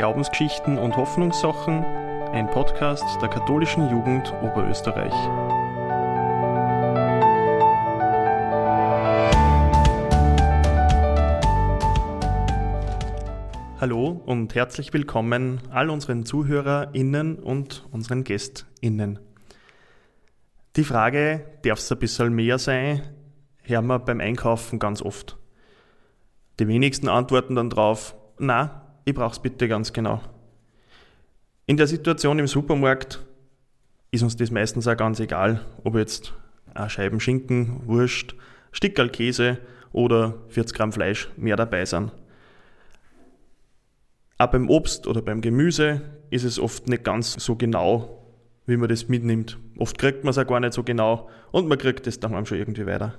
Glaubensgeschichten und Hoffnungssachen, ein Podcast der katholischen Jugend Oberösterreich. Hallo und herzlich willkommen all unseren ZuhörerInnen und unseren GästInnen. Die Frage, darf es ein bisschen mehr sein, hören wir beim Einkaufen ganz oft. Die wenigsten antworten dann drauf, na, ich brauch's bitte ganz genau. In der Situation im Supermarkt ist uns das meistens auch ganz egal, ob jetzt Scheiben Schinken, Wurst, Stickerl Käse oder 40 Gramm Fleisch mehr dabei sind. Auch beim Obst oder beim Gemüse ist es oft nicht ganz so genau, wie man das mitnimmt. Oft kriegt man es auch gar nicht so genau und man kriegt es daheim schon irgendwie weiter.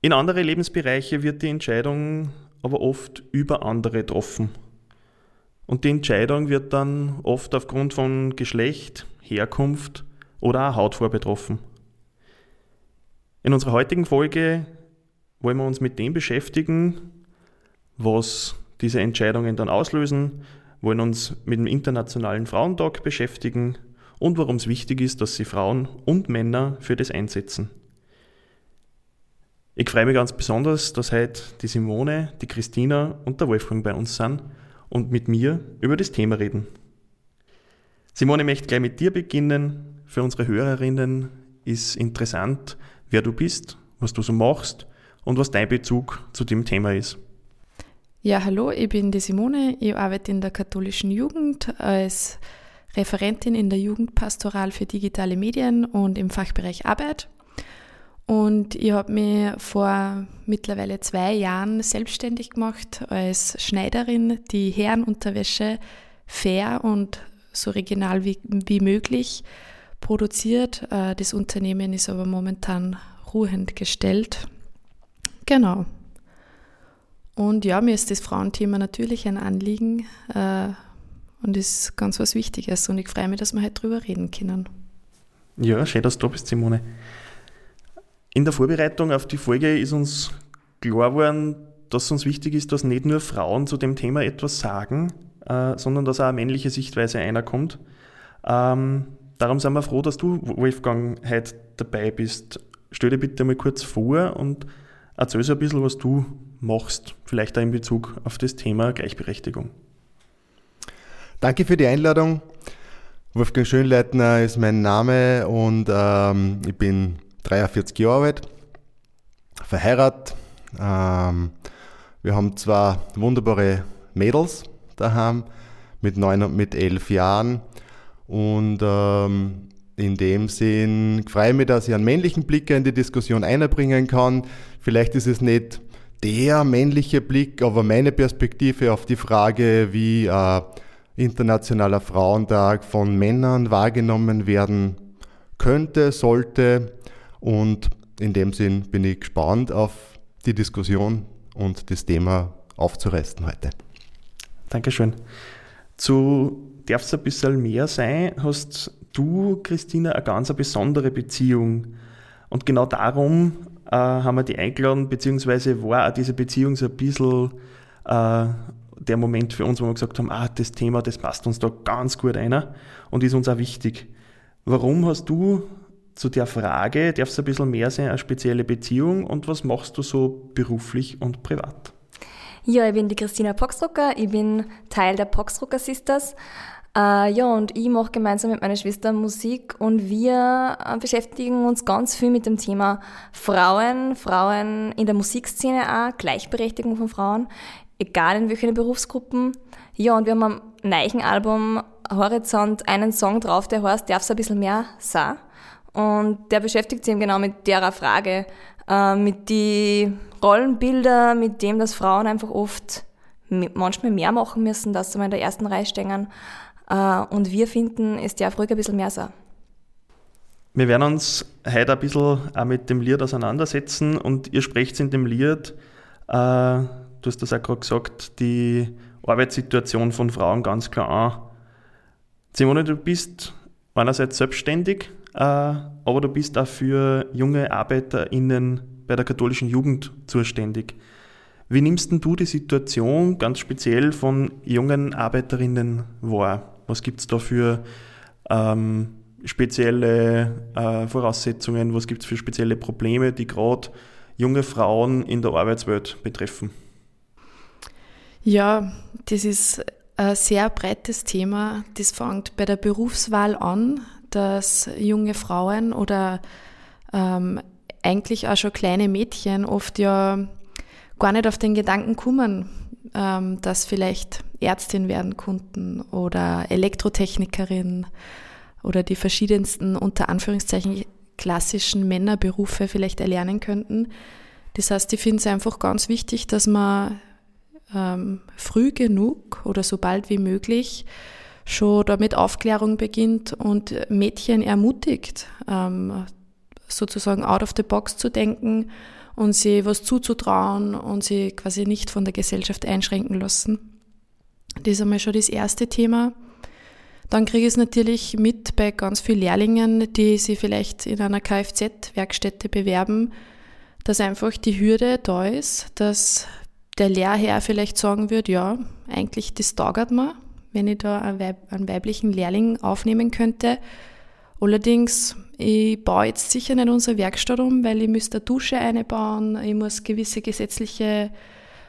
In andere Lebensbereiche wird die Entscheidung aber oft über andere getroffen. Und die Entscheidung wird dann oft aufgrund von Geschlecht, Herkunft oder auch Hautfarbe betroffen. In unserer heutigen Folge wollen wir uns mit dem beschäftigen, was diese Entscheidungen dann auslösen, wollen uns mit dem Internationalen Frauentag beschäftigen und warum es wichtig ist, dass sie Frauen und Männer für das einsetzen. Ich freue mich ganz besonders, dass heute die Simone, die Christina und der Wolfgang bei uns sind und mit mir über das Thema reden. Simone, ich möchte gleich mit dir beginnen. Für unsere Hörerinnen ist interessant, wer du bist, was du so machst und was dein Bezug zu dem Thema ist. Ja, hallo, ich bin die Simone. Ich arbeite in der katholischen Jugend als Referentin in der Jugendpastoral für digitale Medien und im Fachbereich Arbeit. Und ich habe mich vor mittlerweile zwei Jahren selbstständig gemacht als Schneiderin, die Herrenunterwäsche fair und so regional wie, wie möglich produziert. Äh, das Unternehmen ist aber momentan ruhend gestellt. Genau. Und ja, mir ist das Frauenthema natürlich ein Anliegen äh, und ist ganz was Wichtiges. Und ich freue mich, dass wir heute drüber reden können. Ja, schön, dass du da bist, Simone. In der Vorbereitung auf die Folge ist uns klar geworden, dass uns wichtig ist, dass nicht nur Frauen zu dem Thema etwas sagen, äh, sondern dass auch eine männliche Sichtweise einer kommt. Ähm, darum sind wir froh, dass du, Wolfgang, heute dabei bist. Stell dir bitte mal kurz vor und erzähl so ein bisschen, was du machst, vielleicht auch in Bezug auf das Thema Gleichberechtigung. Danke für die Einladung. Wolfgang Schönleitner ist mein Name und ähm, ich bin 43 Jahre alt, verheiratet. Ähm, wir haben zwei wunderbare Mädels daheim mit neun und mit elf Jahren. Und ähm, in dem Sinn freue ich mich, dass ich einen männlichen Blick in die Diskussion einbringen kann. Vielleicht ist es nicht der männliche Blick, aber meine Perspektive auf die Frage, wie äh, Internationaler Frauentag von Männern wahrgenommen werden könnte, sollte, und in dem Sinn bin ich gespannt auf die Diskussion und das Thema aufzureißen heute. Dankeschön. Zu darf es ein bisschen mehr sein, hast du, Christina, eine ganz besondere Beziehung. Und genau darum äh, haben wir die eingeladen, beziehungsweise war auch diese Beziehung so ein bisschen äh, der Moment für uns, wo wir gesagt haben, ah, das Thema, das passt uns da ganz gut ein und ist uns auch wichtig. Warum hast du zu der Frage, darf es ein bisschen mehr sein, eine spezielle Beziehung und was machst du so beruflich und privat? Ja, ich bin die Christina Poxrucker, ich bin Teil der Poxrucker Sisters. Äh, ja, und ich mache gemeinsam mit meiner Schwester Musik und wir äh, beschäftigen uns ganz viel mit dem Thema Frauen, Frauen in der Musikszene auch, Gleichberechtigung von Frauen, egal in welchen Berufsgruppen. Ja, und wir haben am neuen Album Horizont einen Song drauf, der heißt Darf es ein bisschen mehr sein? Und der beschäftigt sich eben genau mit der Frage, äh, mit die Rollenbilder, mit dem, dass Frauen einfach oft manchmal mehr machen müssen, dass sie mal in der ersten Reihe stehen. Äh, und wir finden, es darf ruhig ein bisschen mehr sein. Wir werden uns heute ein bisschen auch mit dem Lied auseinandersetzen und ihr sprecht in dem Lied, äh, du hast das auch gerade gesagt, die Arbeitssituation von Frauen ganz klar an. Simone, du bist einerseits selbstständig, aber du bist auch für junge ArbeiterInnen bei der katholischen Jugend zuständig. Wie nimmst du die Situation ganz speziell von jungen Arbeiterinnen wahr? Was gibt es da für ähm, spezielle äh, Voraussetzungen, was gibt es für spezielle Probleme, die gerade junge Frauen in der Arbeitswelt betreffen? Ja, das ist ein sehr breites Thema. Das fängt bei der Berufswahl an, dass junge Frauen oder ähm, eigentlich auch schon kleine Mädchen oft ja gar nicht auf den Gedanken kommen, ähm, dass vielleicht Ärztin werden konnten oder Elektrotechnikerin oder die verschiedensten unter Anführungszeichen klassischen Männerberufe vielleicht erlernen könnten. Das heißt, ich finde es einfach ganz wichtig, dass man ähm, früh genug oder so bald wie möglich schon damit Aufklärung beginnt und Mädchen ermutigt, ähm, sozusagen out of the box zu denken und sie was zuzutrauen und sie quasi nicht von der Gesellschaft einschränken lassen. Das ist einmal schon das erste Thema. Dann kriege ich es natürlich mit bei ganz vielen Lehrlingen, die sich vielleicht in einer Kfz-Werkstätte bewerben, dass einfach die Hürde da ist, dass der Lehrherr vielleicht sagen wird, ja, eigentlich das taugert mir, wenn ich da einen, Weib einen weiblichen Lehrling aufnehmen könnte. Allerdings, ich baue jetzt sicher nicht unsere Werkstatt um, weil ich müsste eine Dusche einbauen, ich muss gewisse gesetzliche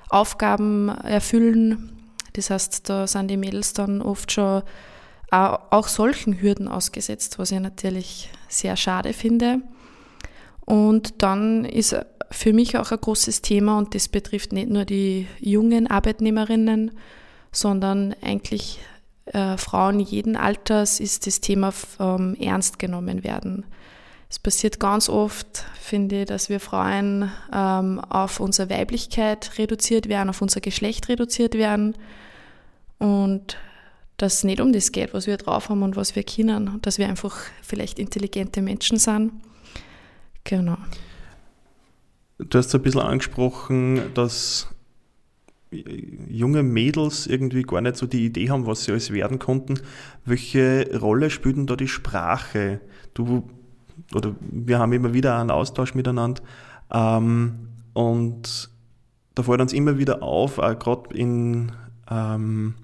Aufgaben erfüllen. Das heißt, da sind die Mädels dann oft schon auch solchen Hürden ausgesetzt, was ich natürlich sehr schade finde. Und dann ist für mich auch ein großes Thema und das betrifft nicht nur die jungen Arbeitnehmerinnen, sondern eigentlich äh, Frauen jeden Alters ist das Thema ähm, ernst genommen werden. Es passiert ganz oft, finde ich, dass wir Frauen ähm, auf unsere Weiblichkeit reduziert werden, auf unser Geschlecht reduziert werden und dass es nicht um das geht, was wir drauf haben und was wir können, dass wir einfach vielleicht intelligente Menschen sind. Genau. Du hast ein bisschen angesprochen, dass junge Mädels irgendwie gar nicht so die Idee haben, was sie alles werden konnten. Welche Rolle spielt denn da die Sprache? Du oder wir haben immer wieder einen Austausch miteinander ähm, und da fällt uns immer wieder auf, gerade in ähm,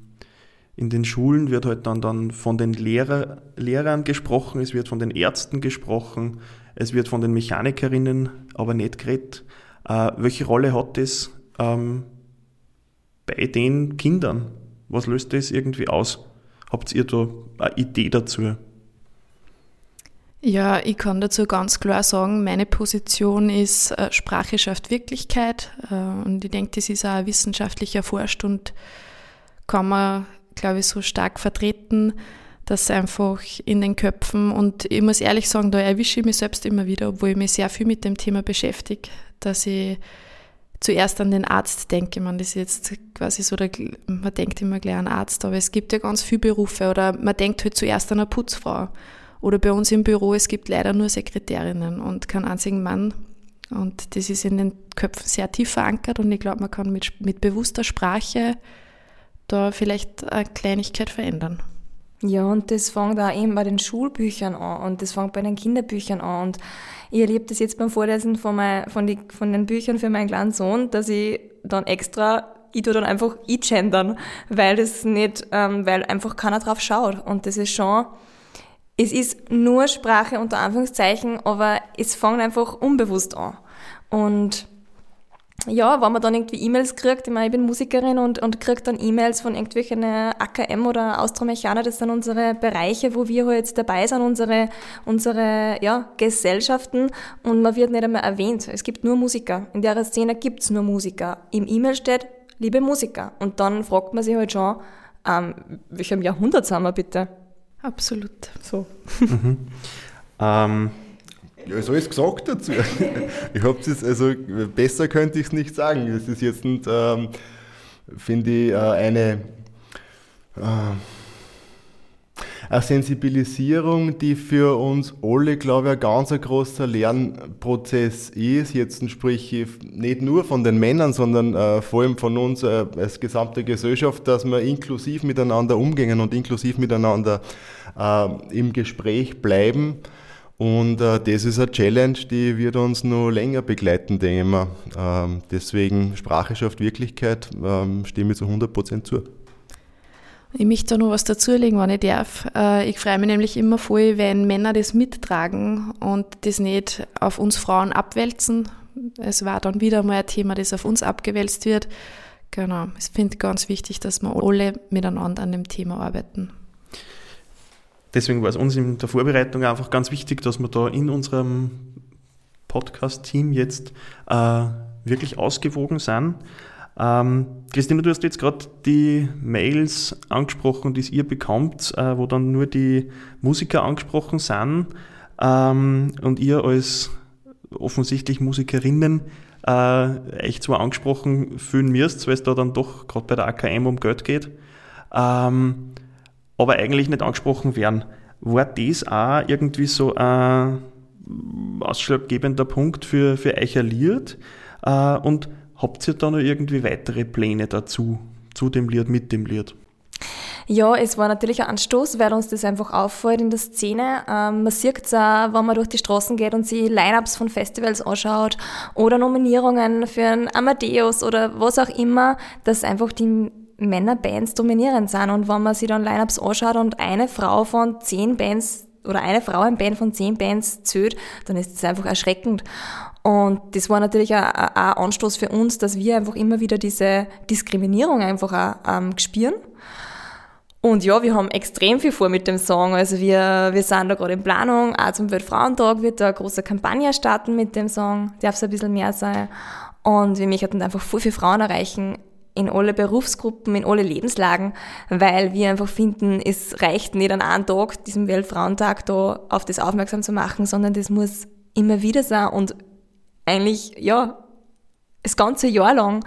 in den Schulen wird halt dann, dann von den Lehrer, Lehrern gesprochen, es wird von den Ärzten gesprochen, es wird von den Mechanikerinnen aber nicht geredet. Äh, welche Rolle hat das ähm, bei den Kindern? Was löst das irgendwie aus? Habt ihr da eine Idee dazu? Ja, ich kann dazu ganz klar sagen, meine Position ist, äh, Sprache schafft Wirklichkeit. Äh, und ich denke, das ist auch wissenschaftlich erforscht und kann man glaube ich, so stark vertreten, dass einfach in den Köpfen und ich muss ehrlich sagen, da erwische ich mich selbst immer wieder, obwohl ich mich sehr viel mit dem Thema beschäftige, dass ich zuerst an den Arzt denke. Man ist jetzt quasi so, der, man denkt immer gleich an Arzt, aber es gibt ja ganz viele Berufe oder man denkt halt zuerst an eine Putzfrau. Oder bei uns im Büro, es gibt leider nur Sekretärinnen und keinen einzigen Mann. Und das ist in den Köpfen sehr tief verankert und ich glaube, man kann mit, mit bewusster Sprache da vielleicht eine Kleinigkeit verändern. Ja, und das fängt auch eben bei den Schulbüchern an und das fängt bei den Kinderbüchern an. Und ich erlebe das jetzt beim Vorlesen von, mein, von, die, von den Büchern für meinen kleinen Sohn, dass ich dann extra, ich tue dann einfach e-gendern, weil das nicht, ähm, weil einfach keiner drauf schaut. Und das ist schon, es ist nur Sprache unter Anführungszeichen, aber es fängt einfach unbewusst an. Und ja, wenn man dann irgendwie E-Mails kriegt, ich meine, ich bin Musikerin und, und kriege dann E-Mails von irgendwelchen AKM oder Austromechaner, das sind unsere Bereiche, wo wir halt jetzt dabei sind, unsere, unsere ja, Gesellschaften und man wird nicht einmal erwähnt. Es gibt nur Musiker. In der Szene gibt's nur Musiker. Im E-Mail steht, liebe Musiker. Und dann fragt man sich halt schon, ähm, welchem Jahrhundert sind wir bitte? Absolut. So. Mhm. ähm, ja, ist alles gesagt dazu. Ich habe es also besser könnte ich es nicht sagen. Das ist jetzt, ähm, finde ich, äh, eine, äh, eine Sensibilisierung, die für uns alle, glaube ich, ein ganz großer Lernprozess ist. Jetzt sprich ich nicht nur von den Männern, sondern äh, vor allem von uns äh, als gesamte Gesellschaft, dass wir inklusiv miteinander umgehen und inklusiv miteinander äh, im Gespräch bleiben Und äh, das ist eine Challenge, die wird uns noch länger begleiten, denke ich mal. Ähm, deswegen Sprache schafft Wirklichkeit, ähm, stimme ich zu 100% zu. Ich möchte da noch was dazulegen, wenn ich darf. Äh, ich freue mich nämlich immer voll, wenn Männer das mittragen und das nicht auf uns Frauen abwälzen. Es war dann wieder mal ein Thema, das auf uns abgewälzt wird. Genau, ich finde ganz wichtig, dass wir alle miteinander an dem Thema arbeiten deswegen war es uns in der Vorbereitung einfach ganz wichtig, dass wir da in unserem Podcast-Team jetzt äh, wirklich ausgewogen sind. Ähm, Christina, du hast jetzt gerade die Mails angesprochen, die ihr bekommt, äh, wo dann nur die Musiker angesprochen sind ähm, und ihr als offensichtlich Musikerinnen äh, echt zwar angesprochen fühlen müsst, weil es da dann doch gerade bei der AKM um Geld geht. Ähm, aber eigentlich nicht angesprochen werden. War das auch irgendwie so ein ausschlaggebender Punkt für, für euch erliert? Äh, und habt ihr da noch irgendwie weitere Pläne dazu, zu dem Lied, mit dem Lied? Ja, es war natürlich ein Anstoß, weil uns das einfach auffällt in der Szene. Ähm, man sieht es auch, wenn man durch die Straßen geht und sich Line-Ups von Festivals anschaut oder Nominierungen für ein Amadeus oder was auch immer, dass einfach die Männerbands dominierend sind. Und wenn man sich dann Lineups anschaut und eine Frau von zehn Bands oder eine Frau ein Band von zehn Bands zählt, dann ist das einfach erschreckend. Und das war natürlich auch ein Anstoß für uns, dass wir einfach immer wieder diese Diskriminierung einfach auch ähm, spüren. Und ja, wir haben extrem viel vor mit dem Song. Also wir, wir sind da gerade in Planung. Auch zum Weltfrauentag wird da eine große Kampagne starten mit dem Song. Darf es ein bisschen mehr sein. Und wir möchten einfach viel, viele Frauen erreichen in alle Berufsgruppen, in alle Lebenslagen, weil wir einfach finden, es reicht nicht an einem Tag, diesem Weltfrauentag, da auf das aufmerksam zu machen, sondern das muss immer wieder sein und eigentlich, ja, das ganze Jahr lang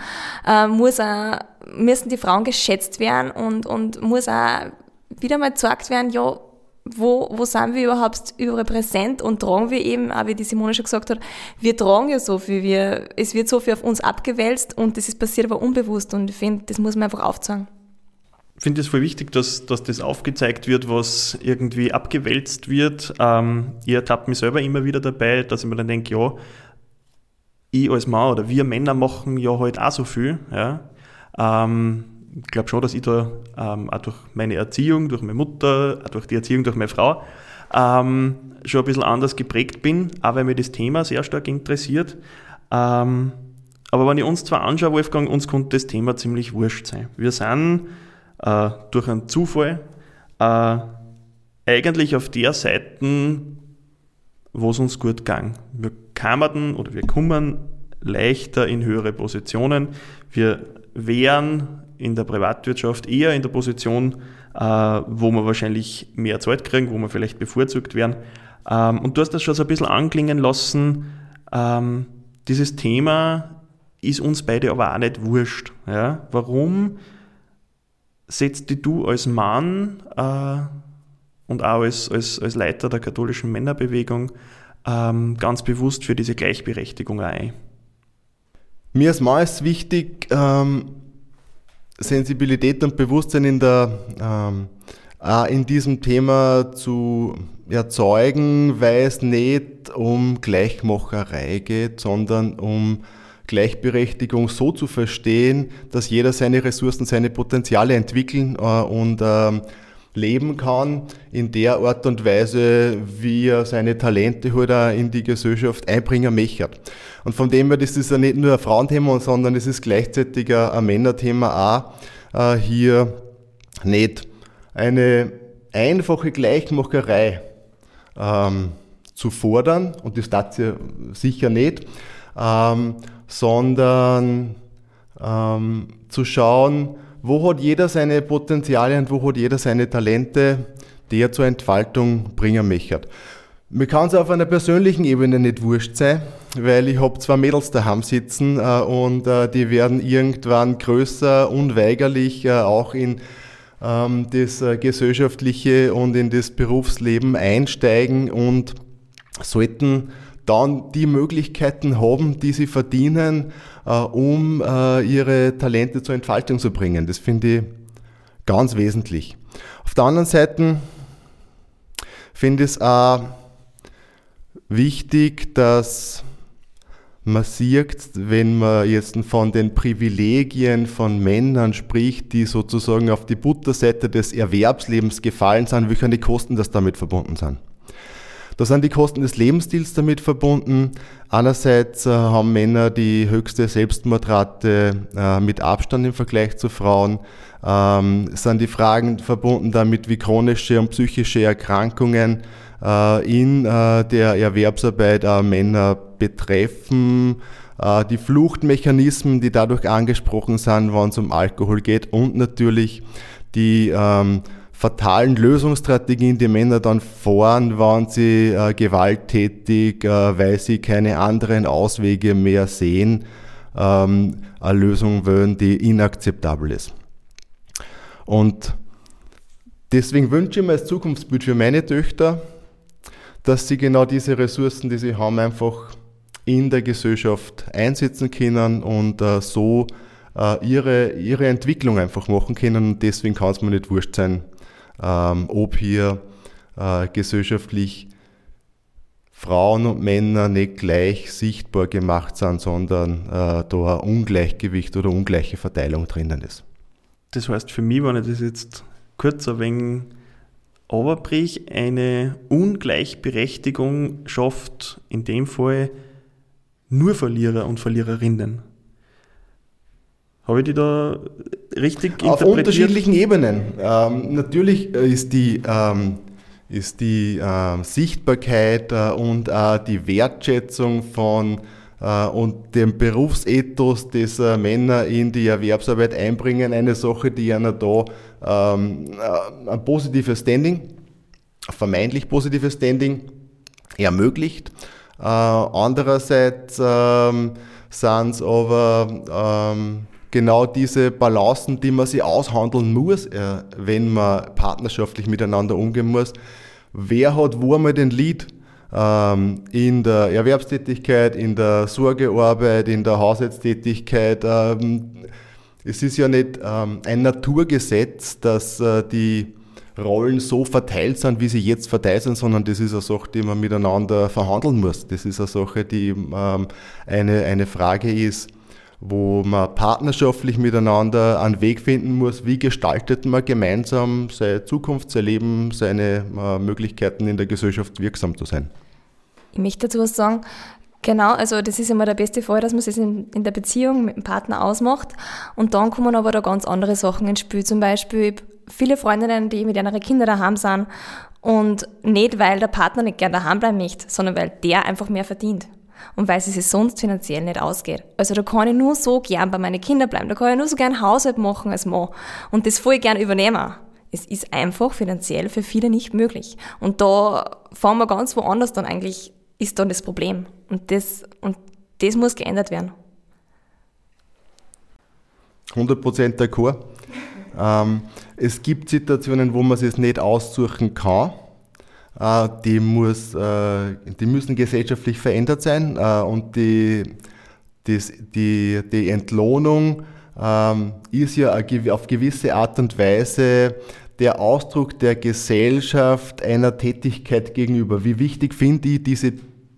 äh, muss auch, müssen die Frauen geschätzt werden und, und muss auch wieder mal gesagt werden, ja, wo, wo sind wir überhaupt überrepräsent und tragen wir eben, auch wie die Simone schon gesagt hat, wir tragen ja so viel, wir, es wird so viel auf uns abgewälzt und das ist passiert aber unbewusst und ich finde, das muss man einfach aufzeigen. Ich finde es voll wichtig, dass, dass das aufgezeigt wird, was irgendwie abgewälzt wird. Ähm, ich ertappe mich selber immer wieder dabei, dass ich mir dann denke, ja, ich als Mann oder wir Männer machen ja halt auch so viel. Ja. Ähm, glaube schon, dass ich da ähm, auch durch meine Erziehung, durch meine Mutter, auch durch die Erziehung durch meine Frau ähm, schon ein bisschen anders geprägt bin, auch weil mir das Thema sehr stark interessiert. Ähm, aber wenn ich uns zwar anschaue, Wolfgang, uns konnte das Thema ziemlich wurscht sein. Wir sind äh, durch einen Zufall äh, eigentlich auf der Seite, wo es uns gut ging. Wir kamen oder wir kommen leichter in höhere Positionen. Wir wären in der Privatwirtschaft eher in der Position, äh, wo man wahrscheinlich mehr Zeit kriegen, wo man vielleicht bevorzugt werden. Ähm, und du hast das schon so ein bisschen anklingen lassen, ähm, dieses Thema ist uns beide aber auch nicht wurscht. Warum setzt dich du als Mann äh, und auch als, als, als Leiter der katholischen Männerbewegung ähm, ganz bewusst für diese Gleichberechtigung ein? Mir ist meist wichtig, ähm, Sensibilität und Bewusstsein in, der, ähm, in diesem Thema zu erzeugen, weil es nicht um Gleichmacherei geht, sondern um Gleichberechtigung so zu verstehen, dass jeder seine Ressourcen, seine Potenziale entwickeln äh, und ähm, leben kann in der Art und Weise, wie er seine Talente halt in die Gesellschaft einbringen möchte. Und von dem her, das ist ja nicht nur ein Frauenthema, sondern es ist gleichzeitig ein Männerthema auch, äh, hier nicht eine einfache Gleichmacherei ähm, zu fordern, und das tat sie sicher nicht, ähm, sondern ähm, zu schauen, wo hat jeder seine Potenziale und wo hat jeder seine Talente, die er zur Entfaltung bringen möchte. Mir kann es auf einer persönlichen Ebene nicht wurscht sein, weil ich habe zwei Mädels daheim sitzen äh, und äh, die werden irgendwann größer, unweigerlich äh, auch in ähm, das äh, gesellschaftliche und in das Berufsleben einsteigen und sollten dann die Möglichkeiten haben, die sie verdienen, äh, um äh, ihre Talente zur Entfaltung zu bringen. Das finde ich ganz wesentlich. Auf der anderen Seite finde ich es auch wichtig, dass man sieht, wenn man jetzt von den Privilegien von Männern spricht, die sozusagen auf die Butterseite des Erwerbslebens gefallen sind, die Kosten das damit verbunden sind. Da sind die Kosten des Lebensstils damit verbunden. Einerseits äh, haben Männer die höchste Selbstmordrate äh, mit Abstand im Vergleich zu Frauen. Ähm, sind die Fragen verbunden damit, wie chronische und psychische Erkrankungen äh, in der Erwerbsarbeit Männer betreffen, die Fluchtmechanismen, die dadurch angesprochen sind, wenn es um Alkohol geht und natürlich die ähm, fatalen Lösungsstrategien, die Männer dann fahren, waren sie äh, gewalttätig, äh, weil sie keine anderen Auswege mehr sehen, ähm, eine Lösung wollen, die inakzeptabel ist. Und deswegen wünsche ich mir als Zukunftsbild für meine Töchter, dass sie genau diese Ressourcen, die sie haben, einfach in der Gesellschaft einsetzen können und äh, so äh, ihre, ihre Entwicklung einfach machen können. Und deswegen kann es mir nicht wurscht sein, ähm, ob hier äh, gesellschaftlich Frauen und Männer nicht gleich sichtbar gemacht sind, sondern äh, da ein Ungleichgewicht oder ungleiche Verteilung drinnen ist. Das heißt für mich, wenn ich das jetzt kurz ein wenig overbrich, eine Ungleichberechtigung schafft in dem Fall nur Verlierer und Verliererinnen. Habe ich die da richtig? Auf unterschiedlichen Ebenen. Ähm, natürlich äh, ist die, ähm, ist die äh, Sichtbarkeit äh, und äh, die Wertschätzung von äh, und dem Berufsethos, das äh, Männer in die Erwerbsarbeit einbringen, eine Sache, die einer da ähm, ein positives Standing, ein vermeintlich positives Standing ermöglicht. andererseits ähm, sind es aber ähm, genau diese Balancen, die man sich aushandeln muss, äh, wenn man partnerschaftlich miteinander umgehen muss. Wer hat wo einmal den Lied? Ähm, in der Erwerbstätigkeit, in der Sorgearbeit, in der Haushaltstätigkeit. Ähm, es ist ja nicht ähm, ein Naturgesetz, dass äh, die Rollen so verteilt sind, wie sie jetzt verteilt sind, sondern das ist eine Sache, die man miteinander verhandeln muss. Das ist eine Sache, die eine, eine Frage ist, wo man partnerschaftlich miteinander einen Weg finden muss, wie gestaltet man gemeinsam seine Zukunft, sein Leben, seine äh, Möglichkeiten in der Gesellschaft wirksam zu sein. Ich möchte dazu was sagen. Genau, also das ist immer der beste Fall, dass man es in, in, der Beziehung mit dem Partner ausmacht. Und dann kommen aber da ganz andere Sachen ins Spiel. Zum Beispiel viele Freundinnen, die mit ihren Kindern daheim sind. Und nicht, weil der Partner nicht gern daheim bleiben möchte, sondern weil der einfach mehr verdient und weil es sich sonst finanziell nicht ausgeht. Also da kann ich nur so gern bei meinen Kindern bleiben, da kann ich nur so gern Haushalt machen als Mann und das voll gern übernehmen. Es ist einfach finanziell für viele nicht möglich. Und da fahren wir ganz woanders dann eigentlich, ist dann das Problem. Und das, und das muss geändert werden. 100% d'accord. Ähm, es gibt Situationen, wo man es nicht aussuchen kann. Äh, die, muss, äh, die müssen gesellschaftlich verändert sein äh, und die, das, die, die Entlohnung ähm, ist ja auf gewisse Art und Weise der Ausdruck der Gesellschaft einer Tätigkeit gegenüber. Wie wichtig finde ich diese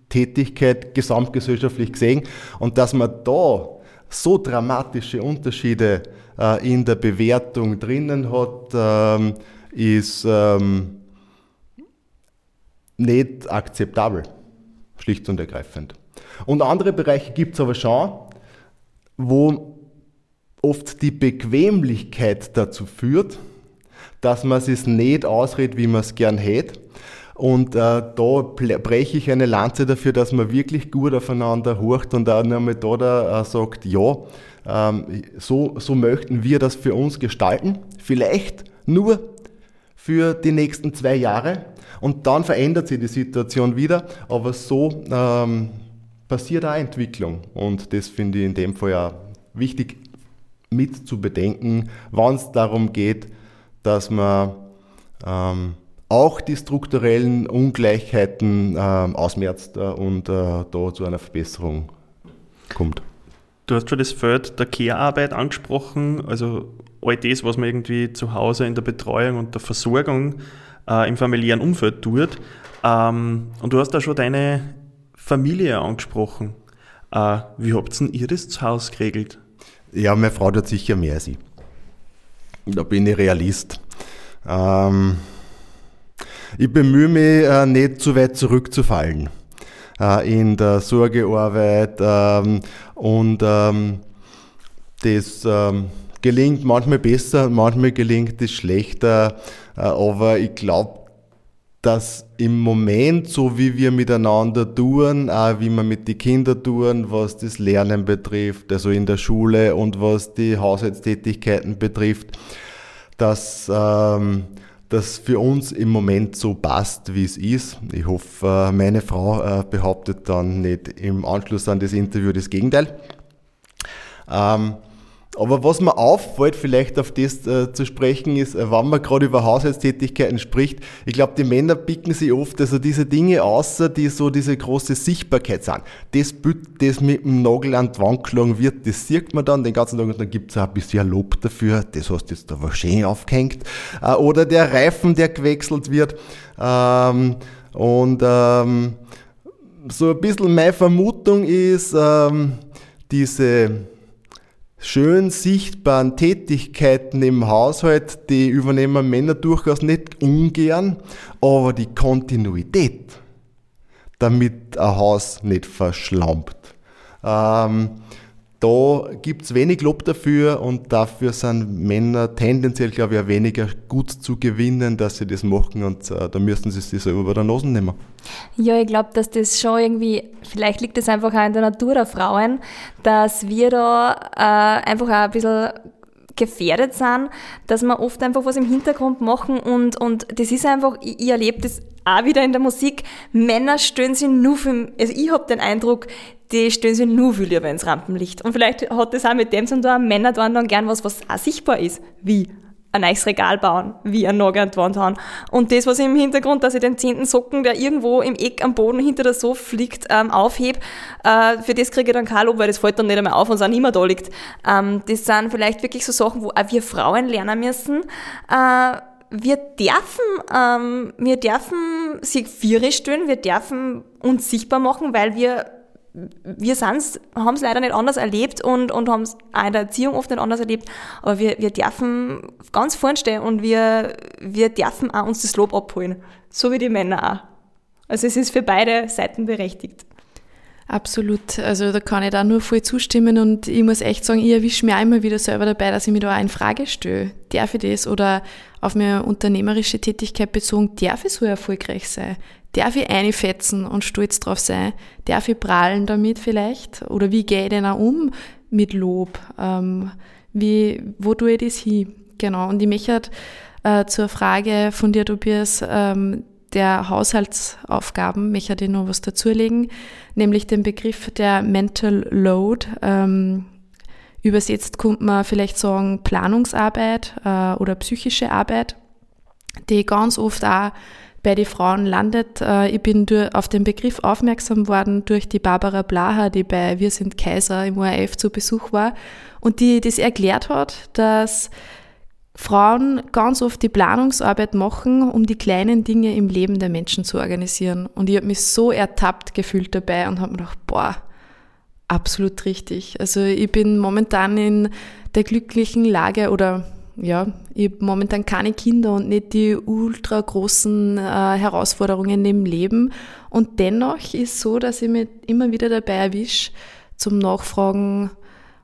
Tätigkeit gesamtgesellschaftlich gesehen und dass man da so dramatische Unterschiede in der Bewertung drinnen hat, ähm, ist ähm, nicht akzeptabel, schlicht und ergreifend. Und andere Bereiche gibt es aber schon, wo oft die Bequemlichkeit dazu führt, dass man es nicht ausredet, wie man es gern hätte. Und äh, da breche ich eine Lanze dafür, dass man wirklich gut aufeinander horcht und auch einmal da, da äh, sagt, ja, ähm, so, so möchten wir das für uns gestalten. Vielleicht nur für die nächsten zwei Jahre, und dann verändert sich die Situation wieder, aber so ähm, passiert auch Entwicklung. Und das finde ich in dem Fall ja wichtig mit zu bedenken, wenn es darum geht, dass man ähm, auch die strukturellen Ungleichheiten ähm, ausmerzt äh, und äh, da zu einer Verbesserung kommt. Du hast schon das Feld der Care-Arbeit angesprochen, also all das, was man irgendwie zu Hause in der Betreuung und der Versorgung äh, im familiären Umfeld tut. Ähm, und du hast da schon deine Familie angesprochen. Äh, wie habt ihr das zu Hause geregelt? Ja, meine Frau tut sicher mehr als ich. Da bin ich Realist. Ähm, ich bemühe mich, äh, nicht zu weit zurückzufallen äh, in der Sorgearbeit ähm, und ähm, das ähm, gelingt manchmal besser, manchmal gelingt es schlechter, äh, aber ich glaube, dass im Moment, so wie wir miteinander tun, auch wie wir mit den Kindern tun, was das Lernen betrifft, also in der Schule und was die Haushaltstätigkeiten betrifft, dass ähm, das für uns im Moment so passt, wie es ist. Ich hoffe, äh, meine Frau äh, behauptet dann nicht im Anschluss an das Interview das Gegenteil. Ähm, aber was mir auffällt, vielleicht auf das äh, zu sprechen ist, äh, wenn man gerade über Haushaltstätigkeiten spricht, ich glaube, die Männer picken sich oft also diese Dinge außer, die so diese große Sichtbarkeit sind. Das Bild, das mit dem Nagel an die Wand geschlagen wird, das sieht man dann den ganzen Tag und dann gibt es auch ein bisschen Lob dafür, das hast du jetzt was schön aufgehängt. Äh, oder der Reifen, der gewechselt wird. Ähm, und ähm, so ein bisschen meine Vermutung ist, ähm, diese schön sichtbaren Tätigkeiten im Haushalt, die übernehmen Männer durchaus nicht ungern, aber die Kontinuität, damit ein Haus nicht verschlampt. Ähm, da gibt es wenig Lob dafür und dafür sind Männer tendenziell, glaube ich, auch weniger gut zu gewinnen, dass sie das machen und äh, da müssen sie sich selber bei der Nase nehmen. Ja, ich glaube, dass das schon irgendwie, vielleicht liegt es einfach auch in der Natur der Frauen, dass wir da äh, einfach auch ein bisschen gefährdet sind, dass wir oft einfach was im Hintergrund machen und, und das ist einfach, ich, ich erlebe das auch wieder in der Musik, Männer stöhnen sich nur für, also ich habe den Eindruck, die stellen sich nur viel lieber ins Rampenlicht. Und vielleicht hat das auch mit dem zu tun, Männer tun dann gern was, was auch sichtbar ist, wie ein neues Regal bauen, wie ein Nagel an die. Und das, was ich im Hintergrund, dass ich den zehnten Socken, der irgendwo im Eck am Boden hinter der Sofa liegt, ähm, aufhebe, äh, für das kriege ich dann kein Lob, weil das fällt dann nicht einmal auf und es auch immer da liegt. Ähm, das sind vielleicht wirklich so Sachen, wo auch wir Frauen lernen müssen, äh, wir dürfen, ähm, wir dürfen sich vierisch stellen, wir dürfen uns sichtbar machen, weil wir wir haben es leider nicht anders erlebt und, und haben es auch in der Erziehung oft nicht anders erlebt, aber wir, wir dürfen ganz vorn stehen und wir, wir dürfen auch uns das Lob abholen. So wie die Männer auch. Also es ist für beide Seiten berechtigt. Absolut. Also da kann ich da nur voll zustimmen und ich muss echt sagen, ich erwische auch immer wieder selber dabei, dass ich mich da auch in Frage stelle. Darf ich das? Oder auf meine unternehmerische Tätigkeit bezogen, darf ich so erfolgreich sein? Darf ich einfetzen und stolz drauf sein? Darf ich prahlen damit vielleicht? Oder wie gehe ich denn auch um mit Lob? Ähm, wie, wo tue ich das hin? Genau. Und ich möchte äh, zur Frage von dir, Tobias, ähm, der Haushaltsaufgaben möchte ich noch was dazulegen, nämlich den Begriff der Mental Load. Ähm, übersetzt könnte man vielleicht sagen Planungsarbeit äh, oder psychische Arbeit, die ganz oft auch bei den Frauen landet. Äh, ich bin auf den Begriff aufmerksam worden durch die Barbara Blaha, die bei Wir sind Kaiser im ORF zu Besuch war und die das erklärt hat, dass Frauen ganz oft die Planungsarbeit machen, um die kleinen Dinge im Leben der Menschen zu organisieren. Und ich habe mich so ertappt gefühlt dabei und habe mir gedacht, boah, absolut richtig. Also ich bin momentan in der glücklichen Lage oder ja, ich habe momentan keine Kinder und nicht die ultra großen äh, Herausforderungen im Leben. Und dennoch ist so, dass ich mich immer wieder dabei erwische, zum Nachfragen,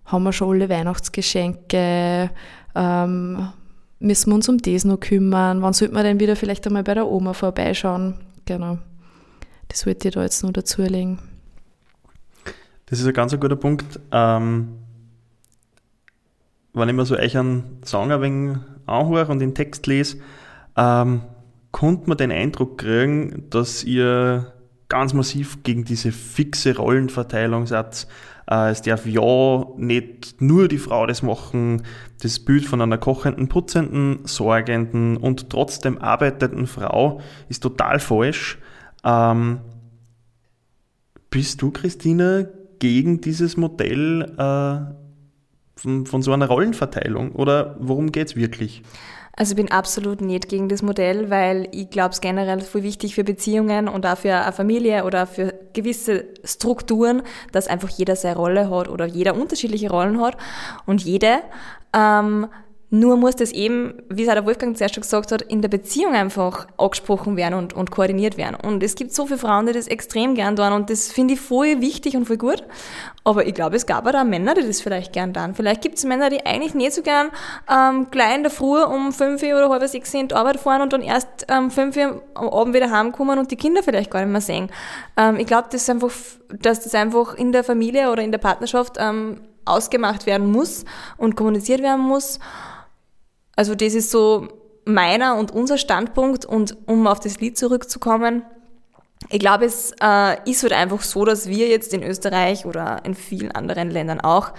haben wir schon alle Weihnachtsgeschenke, ähm, müssen wir uns um das noch kümmern, wann sollte man denn wieder vielleicht einmal bei der Oma vorbeischauen? Genau. Das wollte ich da jetzt nur dazu legen. Das ist ein ganz guter Punkt. Ähm, wenn ich mir so euch einen Song ein wenig anhöre und den Text lese, ähm, konnte man den Eindruck kriegen, dass ihr ganz massiv gegen diese fixe Rollenverteilung seid. Äh, es darf ja nicht nur die Frau das machen. Das Bild von einer kochenden, putzenden, sorgenden und trotzdem arbeitenden Frau ist total falsch. Ähm, bist du, Christine, gegen dieses Modell äh, von, von so einer Rollenverteilung oder worum geht es wirklich? Also ich bin absolut nicht gegen das Modell, weil ich glaube es generell voll wichtig für Beziehungen und auch für eine Familie oder für gewisse Strukturen, dass einfach jeder seine Rolle hat oder jeder unterschiedliche Rollen hat und jede ähm, nur muss das eben, wie es auch der Wolfgang zuerst schon gesagt hat, in der Beziehung einfach angesprochen werden und, und koordiniert werden. Und es gibt so viele Frauen, die das extrem gern tun und das finde ich voll wichtig und voll gut. Aber ich glaube, es gab auch Männer, die das vielleicht gern tun. Vielleicht gibt es Männer, die eigentlich nicht so gern ähm, gleich in der Früh um fünf Uhr oder halb sechs in die Arbeit fahren und dann erst ähm, fünf Uhr am Abend wieder heimkommen und die Kinder vielleicht gar nicht mehr sehen. Ähm, ich glaube, das einfach, dass das einfach in der Familie oder in der Partnerschaft ähm, ausgemacht werden muss und kommuniziert werden muss. Also das ist so meiner und unser Standpunkt und um auf das Lied zurückzukommen, ich glaube, es äh, ist halt einfach so, dass wir jetzt in Österreich oder in vielen anderen Ländern auch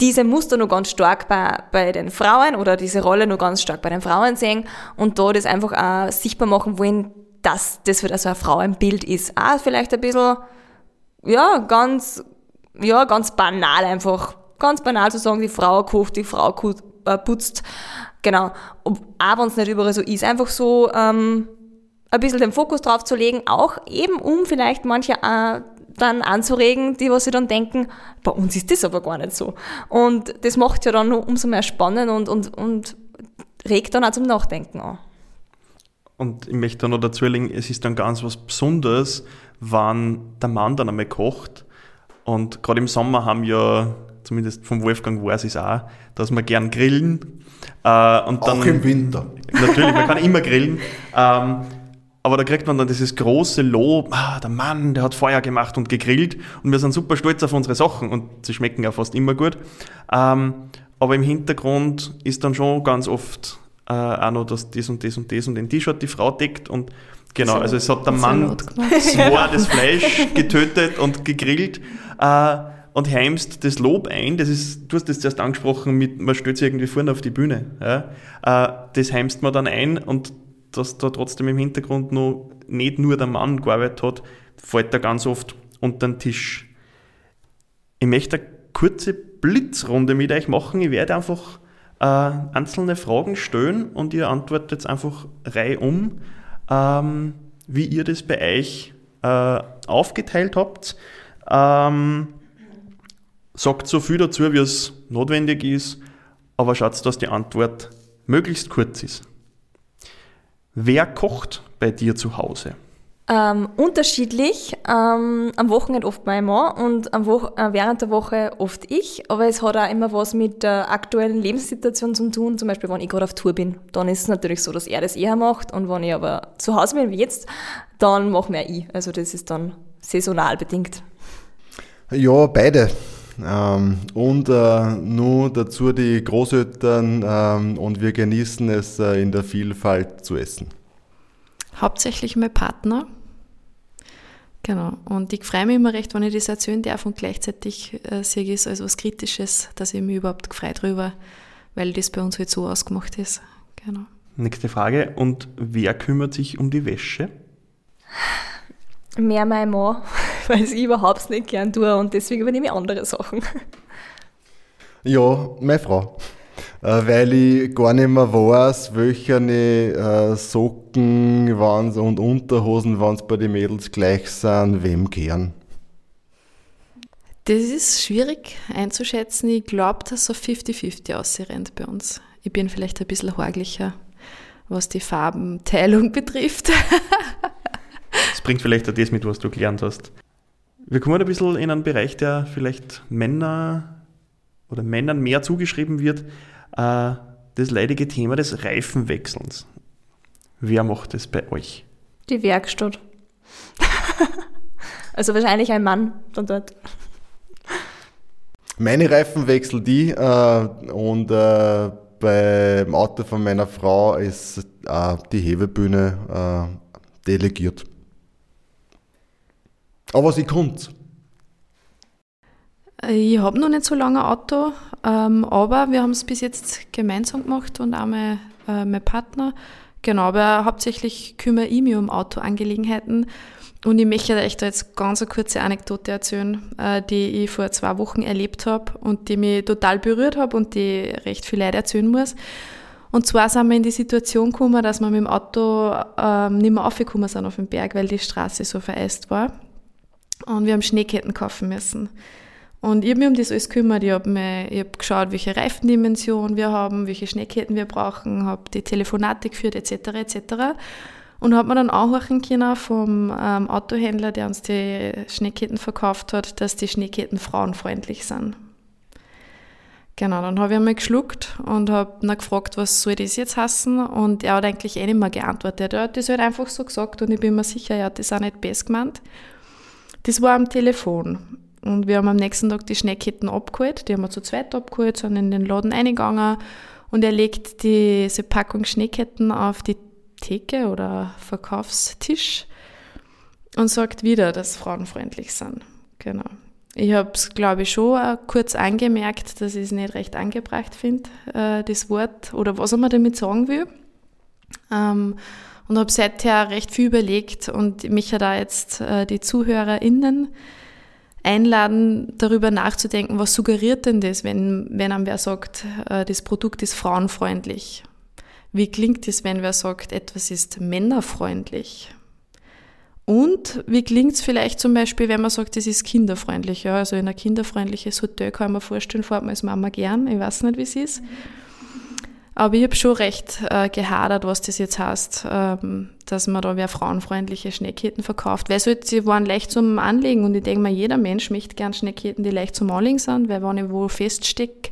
diese Muster nur ganz stark bei, bei den Frauen oder diese Rolle nur ganz stark bei den Frauen sehen und da das einfach auch sichtbar machen wollen, dass das wird also ein Frauenbild ist. Auch vielleicht ein bisschen, ja, ganz, ja, ganz banal einfach. Ganz banal zu sagen, die Frau kocht, die Frau äh, putzt. Genau. auch wenn es nicht überall so ist, einfach so ähm, ein bisschen den Fokus drauf zu legen, auch eben um vielleicht manche äh, dann anzuregen, die was sie dann denken, bei uns ist das aber gar nicht so. Und das macht ja dann nur umso mehr spannend und, und, und regt dann auch zum Nachdenken an. Und ich möchte noch dazu legen, es ist dann ganz was Besonderes, wenn der Mann dann einmal kocht. Und gerade im Sommer haben ja zumindest vom Wolfgang weiß ich es auch, dass wir gern grillen. Äh, und dann, auch im Winter. Natürlich, man kann immer grillen. Ähm, aber da kriegt man dann dieses große Lob, ah, der Mann, der hat Feuer gemacht und gegrillt und wir sind super stolz auf unsere Sachen und sie schmecken ja fast immer gut. Ähm, aber im Hintergrund ist dann schon ganz oft äh, auch noch, dass das und das und das und den T-Shirt die Frau deckt und genau, also es hat der Mann zwar das Fleisch getötet und gegrillt, äh, und heimst das Lob ein, das ist, du hast das zuerst angesprochen, mit, man stellt sich irgendwie vorne auf die Bühne. Ja? Äh, das heimst man dann ein und dass da trotzdem im Hintergrund noch nicht nur der Mann gearbeitet hat, fällt da ganz oft unter den Tisch. Ich möchte eine kurze Blitzrunde mit euch machen. Ich werde einfach äh, einzelne Fragen stellen und ihr antwortet einfach reihum, ähm, wie ihr das bei euch äh, aufgeteilt habt. Ähm, sagt so viel dazu, wie es notwendig ist, aber schaut, dass die Antwort möglichst kurz ist. Wer kocht bei dir zu Hause? Ähm, unterschiedlich. Ähm, am Wochenende oft mein Mann und am Wo äh, während der Woche oft ich. Aber es hat auch immer was mit der aktuellen Lebenssituation zu tun. Zum Beispiel, wenn ich gerade auf Tour bin, dann ist es natürlich so, dass er das eher macht. Und wenn ich aber zu Hause bin wie jetzt, dann mache mehr ich. Also das ist dann saisonal bedingt. Ja, beide. Ähm, und äh, nur dazu die Großeltern ähm, und wir genießen es äh, in der Vielfalt zu essen. Hauptsächlich mein Partner. Genau. Und ich freue mich immer recht, wenn ich das erzählen darf und gleichzeitig äh, sehe ich es als was Kritisches, dass ich mich überhaupt gefreut drüber, weil das bei uns halt so ausgemacht ist. Genau. Nächste Frage. Und wer kümmert sich um die Wäsche? Mehr mein Mann weil ich überhaupt nicht gern tue und deswegen übernehme ich andere Sachen. Ja, meine Frau. Äh, weil ich gar nicht mehr weiß, welche äh, Socken waren's und Unterhosen, wenn es bei den Mädels gleich sind, wem gern. Das ist schwierig einzuschätzen. Ich glaube, dass so 50-50 ausrennt bei uns. Ich bin vielleicht ein bisschen horglicher, was die Farbenteilung betrifft. Das bringt vielleicht auch das mit, was du gelernt hast. Wir kommen ein bisschen in einen Bereich, der vielleicht Männer oder Männern mehr zugeschrieben wird, äh, das leidige Thema des Reifenwechselns. Wer macht das bei euch? Die Werkstatt. also wahrscheinlich ein Mann von dort. Meine Reifen wechsel die äh, und äh, beim Auto von meiner Frau ist äh, die Hebebühne äh, delegiert. Aber sie kommt. Ich habe noch nicht so lange Auto, ähm, aber wir haben es bis jetzt gemeinsam gemacht und auch mein, äh, mein Partner. Genau, aber hauptsächlich kümmere ich mich um Autoangelegenheiten. Und ich möchte euch da jetzt ganz eine kurze Anekdote erzählen, äh, die ich vor zwei Wochen erlebt habe und die mich total berührt habe und die recht viel Leid erzählen muss. Und zwar sind wir in die Situation gekommen, dass wir mit dem Auto ähm, nicht mehr aufgekommen sind auf den Berg, weil die Straße so vereist war. Und wir haben Schneeketten kaufen müssen. Und ich habe mich um das alles gekümmert. Ich habe hab geschaut, welche Reifendimension wir haben, welche Schneeketten wir brauchen, habe die Telefonate geführt, etc. etc. Und habe mir dann anhören können vom ähm, Autohändler, der uns die Schneeketten verkauft hat, dass die Schneeketten frauenfreundlich sind. Genau, dann habe ich einmal geschluckt und habe ihn gefragt, was soll das jetzt heißen? Und er hat eigentlich eh nicht mehr geantwortet. Er hat das halt einfach so gesagt und ich bin mir sicher, er hat das auch nicht best gemeint. Das war am Telefon. Und wir haben am nächsten Tag die Schneeketten abgeholt. Die haben wir zu zweit abgeholt, sind in den Laden eingegangen und er legt diese Packung Schneeketten auf die Theke oder Verkaufstisch und sagt wieder, dass Frauen freundlich sind. Genau. Ich habe es, glaube ich, schon kurz angemerkt, dass ich es nicht recht angebracht finde, äh, das Wort oder was er damit sagen will. Und habe seither recht viel überlegt und mich hat da jetzt äh, die ZuhörerInnen einladen, darüber nachzudenken, was suggeriert denn das, wenn, wenn einem wer sagt, äh, das Produkt ist frauenfreundlich? Wie klingt es, wenn wer sagt, etwas ist männerfreundlich? Und wie klingt es vielleicht zum Beispiel, wenn man sagt, es ist kinderfreundlich? Ja, also in ein kinderfreundliches Hotel kann man vorstellen, fährt man als Mama gern. Ich weiß nicht, wie es ist. Aber ich habe schon recht äh, gehadert, was das jetzt heißt, ähm, dass man da wer frauenfreundliche Schneeketten verkauft. Weil halt, sie waren leicht zum Anlegen und ich denke mal, jeder Mensch möchte gern Schneeketten, die leicht zum Anlegen sind, weil wenn ich wo feststecke,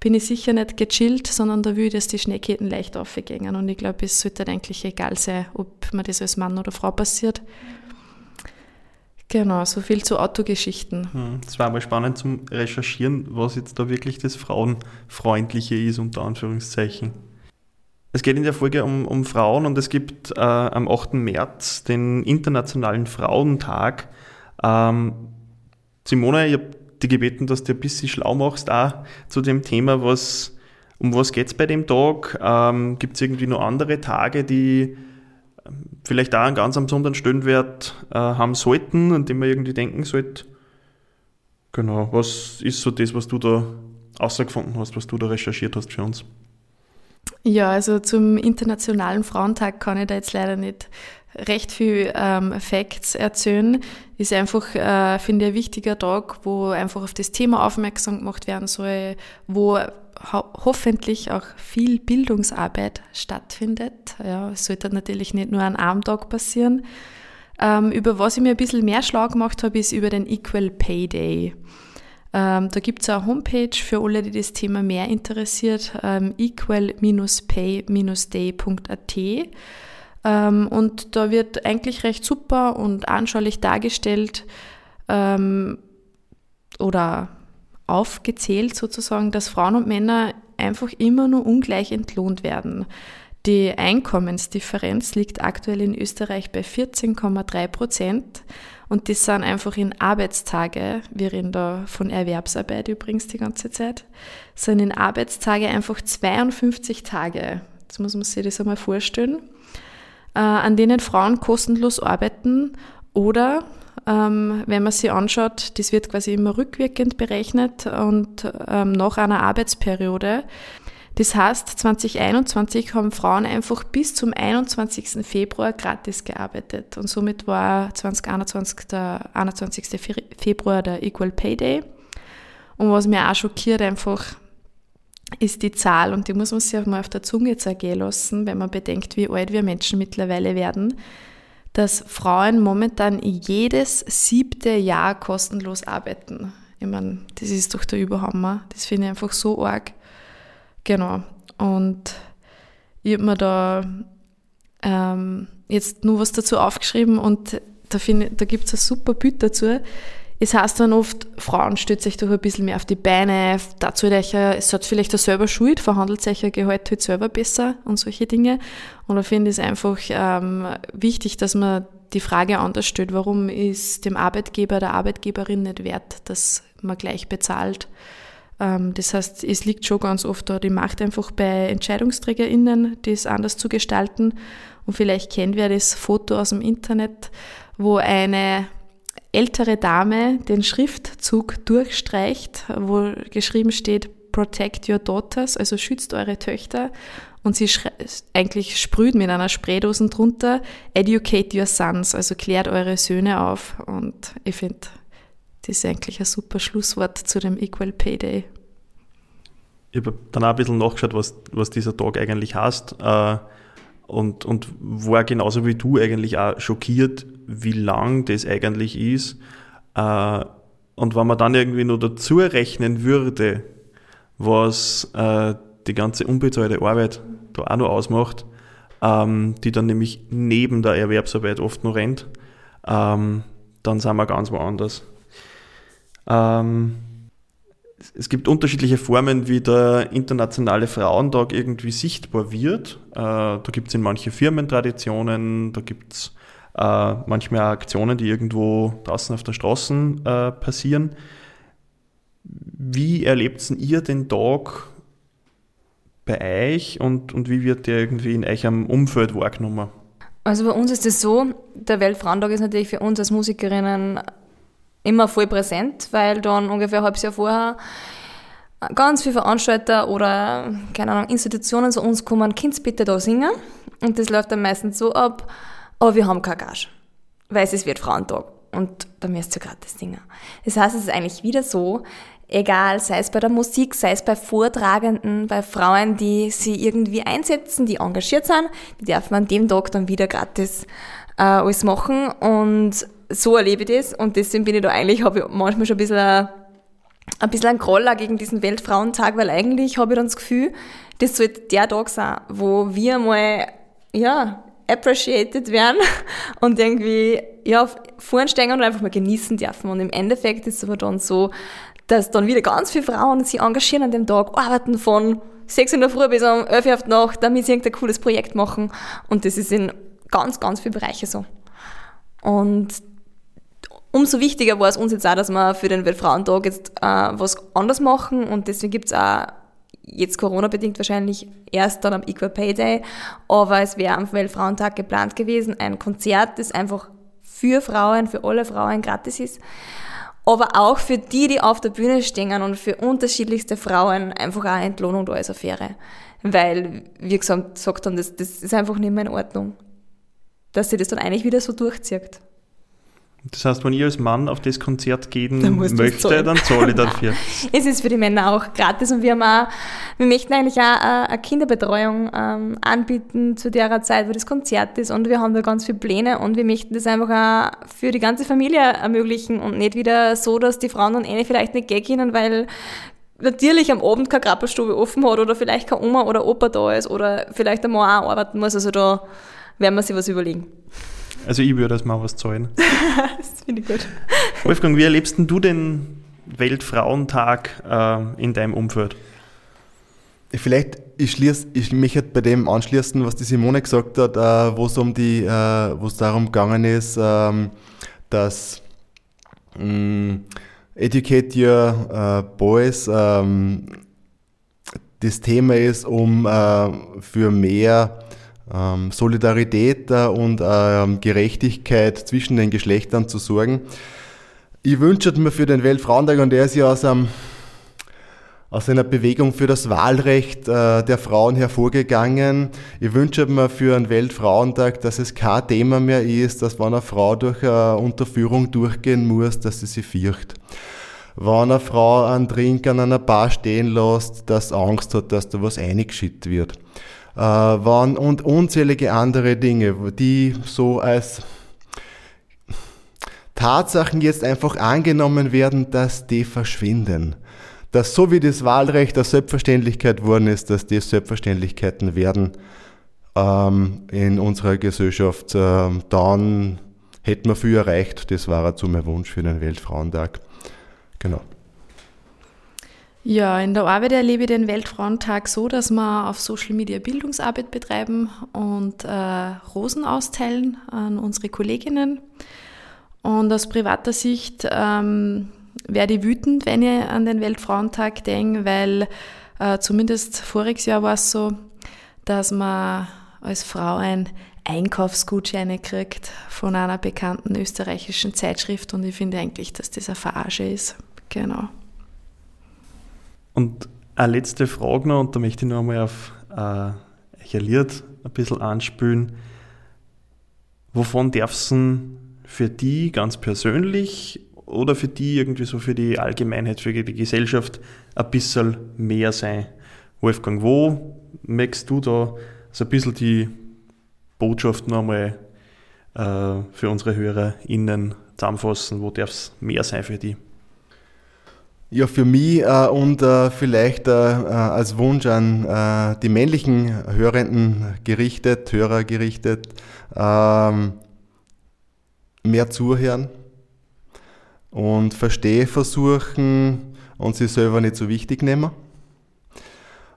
bin ich sicher nicht gechillt, sondern da will ich, dass die Schneeketten leicht aufgehen. Und ich glaube, es sollte eigentlich egal sein, ob mir das als Mann oder Frau passiert. Genau, so viel zu Autogeschichten. Hm, es war mal spannend zum Recherchieren, was jetzt da wirklich das Frauenfreundliche ist, unter Anführungszeichen. Es geht in der Folge um, um Frauen und es gibt äh, am 8. März den Internationalen Frauentag. Ähm, Simone, ich habe dich gebeten, dass du ein bisschen schlau machst auch zu dem Thema, was, um was geht es bei dem Tag? Ähm, gibt es irgendwie noch andere Tage, die vielleicht auch einen ganz besonderen Stellenwert äh, haben sollten, an den man irgendwie denken sollte? Genau, was ist so das, was du da außergefunden hast, was du da recherchiert hast für uns? Ja, also zum Internationalen Frauentag kann ich da jetzt leider nicht recht viel ähm, Facts erzählen. Ist einfach, äh, finde ich, ein wichtiger Tag, wo einfach auf das Thema aufmerksam gemacht werden soll, wo ho hoffentlich auch viel Bildungsarbeit stattfindet. Ja, es sollte natürlich nicht nur an einem Tag passieren. Ähm, über was ich mir ein bisschen mehr schlau gemacht habe, ist über den Equal Pay Day. Ähm, da gibt es eine Homepage für alle, die das Thema mehr interessiert, ähm, equal-pay-day.at. Ähm, und da wird eigentlich recht super und anschaulich dargestellt ähm, oder aufgezählt sozusagen, dass Frauen und Männer einfach immer nur ungleich entlohnt werden. Die Einkommensdifferenz liegt aktuell in Österreich bei 14,3 Prozent und das sind einfach in Arbeitstage, wir reden da von Erwerbsarbeit übrigens die ganze Zeit, sind in Arbeitstage einfach 52 Tage. Jetzt muss man sich das einmal vorstellen äh, an denen Frauen kostenlos arbeiten oder ähm, wenn man sie anschaut, das wird quasi immer rückwirkend berechnet und ähm, nach einer Arbeitsperiode. Das heißt, 2021 haben Frauen einfach bis zum 21. Februar gratis gearbeitet und somit war 2021 der 21. Februar der Equal Pay Day. Und was mir auch schockiert einfach, ist die Zahl, und die muss man sich auch mal auf der Zunge zergehen lassen, wenn man bedenkt, wie alt wir Menschen mittlerweile werden, dass Frauen momentan jedes siebte Jahr kostenlos arbeiten. Ich meine, das ist doch der Überhammer. Das finde ich einfach so arg. Genau. Und ich habe mir da ähm, jetzt nur was dazu aufgeschrieben und da, da gibt es ein super Bild dazu. Es heißt dann oft, Frauen stützen sich doch ein bisschen mehr auf die Beine, dazu es hat vielleicht auch selber Schuld, verhandelt sich ihr Gehalt halt selber besser und solche Dinge. Und da finde ich es einfach ähm, wichtig, dass man die Frage anders stellt, warum ist dem Arbeitgeber, der Arbeitgeberin nicht wert, dass man gleich bezahlt. Ähm, das heißt, es liegt schon ganz oft da die Macht einfach bei EntscheidungsträgerInnen, das anders zu gestalten. Und vielleicht kennt wer das Foto aus dem Internet, wo eine ältere Dame den Schriftzug durchstreicht, wo geschrieben steht, Protect your daughters, also schützt eure Töchter. und sie eigentlich sprüht mit einer Spraydose drunter, educate your sons, also klärt eure Söhne auf. Und ich finde, das ist eigentlich ein super Schlusswort zu dem Equal Pay Day. Ich habe dann auch ein bisschen nachgeschaut, was, was dieser Tag eigentlich heißt. Äh, und, und war genauso wie du eigentlich auch schockiert, wie lang das eigentlich ist. Äh, und wenn man dann irgendwie nur dazu rechnen würde, was äh, die ganze unbezahlte Arbeit da auch noch ausmacht, ähm, die dann nämlich neben der Erwerbsarbeit oft noch rennt, ähm, dann sind wir ganz woanders. Ähm, es gibt unterschiedliche Formen, wie der Internationale Frauentag irgendwie sichtbar wird. Äh, da gibt es in manche Firmentraditionen, da gibt es äh, manchmal Aktionen, die irgendwo draußen auf der Straße äh, passieren. Wie erlebt ihr den Tag bei euch und, und wie wird der irgendwie in eurem Umfeld wahrgenommen? Also bei uns ist es so, der Weltfrauentag ist natürlich für uns als Musikerinnen immer voll präsent, weil dann ungefähr ein halbes Jahr vorher ganz viele Veranstalter oder, keine Ahnung, Institutionen zu uns kommen, Kind bitte da singen. Und das läuft dann meistens so ab, aber wir haben keine Gage, weil es wird Frauentag und da müsst ihr gratis singen. Das heißt, es ist eigentlich wieder so, egal, sei es bei der Musik, sei es bei Vortragenden, bei Frauen, die sie irgendwie einsetzen, die engagiert sind, die dürfen an dem Tag dann wieder gratis äh, alles machen und so erlebe ich das und deswegen bin ich da eigentlich, habe ich manchmal schon ein bisschen ein, ein bisschen ein Groller gegen diesen Weltfrauentag, weil eigentlich habe ich dann das Gefühl, das sollte der Tag sein, wo wir mal, ja, appreciated werden und irgendwie, ja, vorstehen und einfach mal genießen dürfen. Und im Endeffekt ist es aber dann so, dass dann wieder ganz viele Frauen sich engagieren an dem Tag, arbeiten von 6 in der Früh bis um 11 Uhr auf die Nacht, damit sie irgendein cooles Projekt machen. Und das ist in ganz, ganz vielen Bereichen so. Und umso wichtiger war es uns jetzt auch, dass wir für den Weltfrauentag jetzt äh, was anders machen und deswegen gibt es auch jetzt Corona-bedingt wahrscheinlich erst dann am Equal Pay Day, aber es wäre am Weltfrauentag geplant gewesen, ein Konzert, das einfach für Frauen, für alle Frauen gratis ist, aber auch für die, die auf der Bühne stehen und für unterschiedlichste Frauen einfach auch Entlohnung da eine faire. Weil, wie gesagt, sagt dann, das, das ist einfach nicht mehr in Ordnung. Dass sie das dann eigentlich wieder so durchzieht. Das heißt, wenn ich als Mann auf das Konzert gehen dann möchte, dann zahle ich dafür. es ist für die Männer auch gratis und wir haben auch, wir möchten eigentlich auch eine Kinderbetreuung ähm, anbieten zu der Zeit, wo das Konzert ist und wir haben da ganz viele Pläne und wir möchten das einfach auch für die ganze Familie ermöglichen und nicht wieder so, dass die Frauen dann eh vielleicht nicht gehen weil natürlich am Abend keine Krabbelstube offen hat oder vielleicht keine Oma oder Opa da ist oder vielleicht einmal auch arbeiten muss, also da werden wir sich was überlegen. Also ich würde das mal was zahlen. das finde ich gut. Wolfgang, wie erlebst du den Weltfrauentag äh, in deinem Umfeld? Vielleicht, ich, schließ, ich mich halt bei dem anschließen, was die Simone gesagt hat, äh, wo es um die, äh, wo es darum gegangen ist, ähm, dass mh, mm, Educate Your äh, Boys ähm, das Thema ist, um äh, für mehr Solidarität äh, und ähm, Gerechtigkeit zwischen den Geschlechtern zu sorgen. Ich wünsche mir für den Weltfrauentag, und der ist ja aus, einem, aus einer Bewegung für das Wahlrecht äh, der Frauen hervorgegangen. Ich wünsche mir für einen Weltfrauentag, dass es kein Thema mehr ist, dass wenn eine Frau durch eine Unterführung durchgehen muss, dass sie sich fürcht. Wenn eine Frau einen Trink an einer Bar stehen lässt, dass Angst hat, dass da was eingeschüttet wird äh, waren und unzählige andere Dinge, die so als Tatsachen jetzt einfach angenommen werden, dass die verschwinden. Dass so wie das Wahlrecht eine Selbstverständlichkeit geworden ist, dass die Selbstverständlichkeiten werden ähm, in unserer Gesellschaft, äh, dann hätten wir viel erreicht. Das war auch zu mein Wunsch für den Weltfrauentag. Genau. Ja, in der Arbeit erlebe ich den Weltfrauentag so, dass wir auf Social Media Bildungsarbeit betreiben und äh, Rosen austeilen an unsere Kolleginnen. Und aus privater Sicht ähm, werde ich wütend, wenn ich an den Weltfrauentag denke, weil äh, zumindest voriges Jahr war es so, dass man als Frau ein Einkaufsgutscheine kriegt von einer bekannten österreichischen Zeitschrift und ich finde eigentlich, dass das eine Verarsche ist. Genau. Und eine letzte Frage noch, und da möchte ich noch einmal auf äh, ein Lied ein bisschen anspülen. Wovon darfst du für die ganz persönlich oder für die irgendwie so für die Allgemeinheit, für die Gesellschaft ein bisschen mehr sein? Wolfgang, wo möchtest du da so ein bisschen die Botschaft nochmal äh, für unsere HörerInnen zusammenfassen? Wo darf es mehr sein für die? Ja, für mich äh, und äh, vielleicht äh, äh als Wunsch an äh, die männlichen Hörenden gerichtet, Hörer gerichtet, ähm, mehr zuhören und verstehe versuchen und sich selber nicht so wichtig nehmen.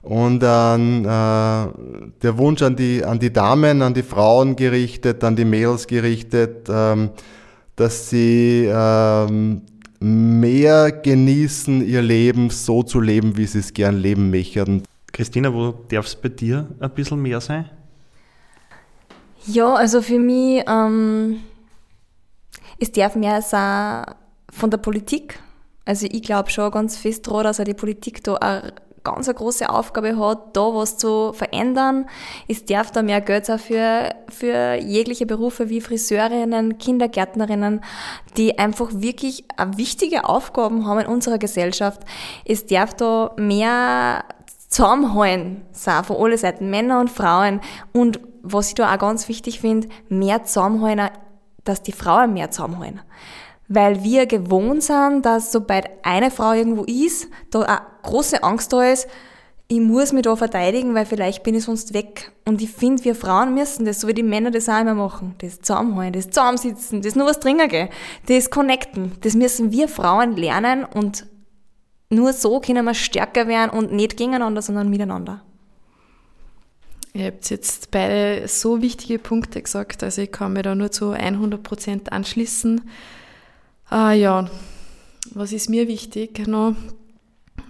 Und dann äh, der Wunsch an die, an die Damen, an die Frauen gerichtet, an die Mädels gerichtet, ähm, dass sie mehr genießen, ihr Leben so zu leben, wie sie es gern leben möchten. Christina, wo darf es bei dir ein bisschen mehr sein? Ja, also für mich, ähm, es darf mehr sein von der Politik. Also ich glaube schon ganz fest daran, dass auch die Politik da eine ganz eine große Aufgabe hat, da was zu verändern. Es darf da mehr Geld sein für, für jegliche Berufe wie Friseurinnen, Kindergärtnerinnen, die einfach wirklich wichtige Aufgaben haben in unserer Gesellschaft. Es darf da mehr Zusammenhalten sein von allen Seiten, Männer und Frauen. Und was ich da auch ganz wichtig finde, mehr Zusammenhalten, dass die Frauen mehr zusammenhalten weil wir gewohnt sind, dass sobald eine Frau irgendwo ist, da eine große Angst da ist, ich muss mich da verteidigen, weil vielleicht bin ich sonst weg. Und ich finde, wir Frauen müssen das, so wie die Männer das auch immer machen, das zusammenhalten, das zusammensitzen, das nur was trinken gehen, das connecten. Das müssen wir Frauen lernen und nur so können wir stärker werden und nicht gegeneinander, sondern miteinander. Ihr habt jetzt beide so wichtige Punkte gesagt, also ich kann mir da nur zu 100 Prozent anschließen. Ah ja, was ist mir wichtig noch?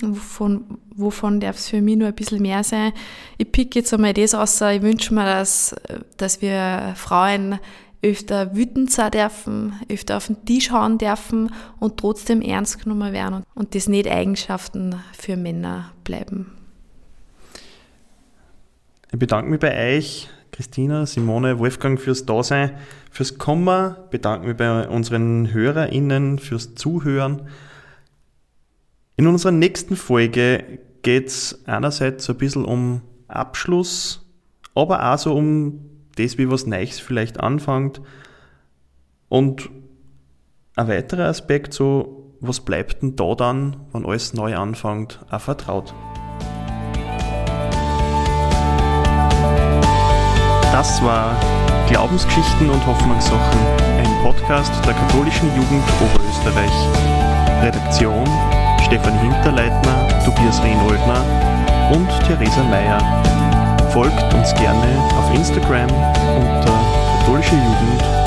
Wovon, wovon darf es für mich nur ein bisschen mehr sein? Ich pick jetzt einmal das aus, ich wünsche mir, dass, dass wir Frauen öfter wütend sein dürfen, öfter auf den Tisch hauen dürfen und trotzdem ernst genommen werden und das nicht Eigenschaften für Männer bleiben. Ich bedanke mich bei euch Christina, Simone, Wolfgang fürs Dasein, fürs Kommen. Bedanken wir bei unseren HörerInnen fürs Zuhören. In unserer nächsten Folge geht es einerseits ein bisschen um Abschluss, aber auch so um das, wie was Neues vielleicht anfängt. Und ein weiterer Aspekt, so, was bleibt denn da dann, wenn alles neu anfängt, auch vertraut. Das war Glaubensgeschichten und Hoffnungssachen, ein Podcast der katholischen Jugend Oberösterreich. Redaktion Stefan Hinterleitner, Tobias Rehnoldner und Theresa Meyer. Folgt uns gerne auf Instagram unter katholische Jugend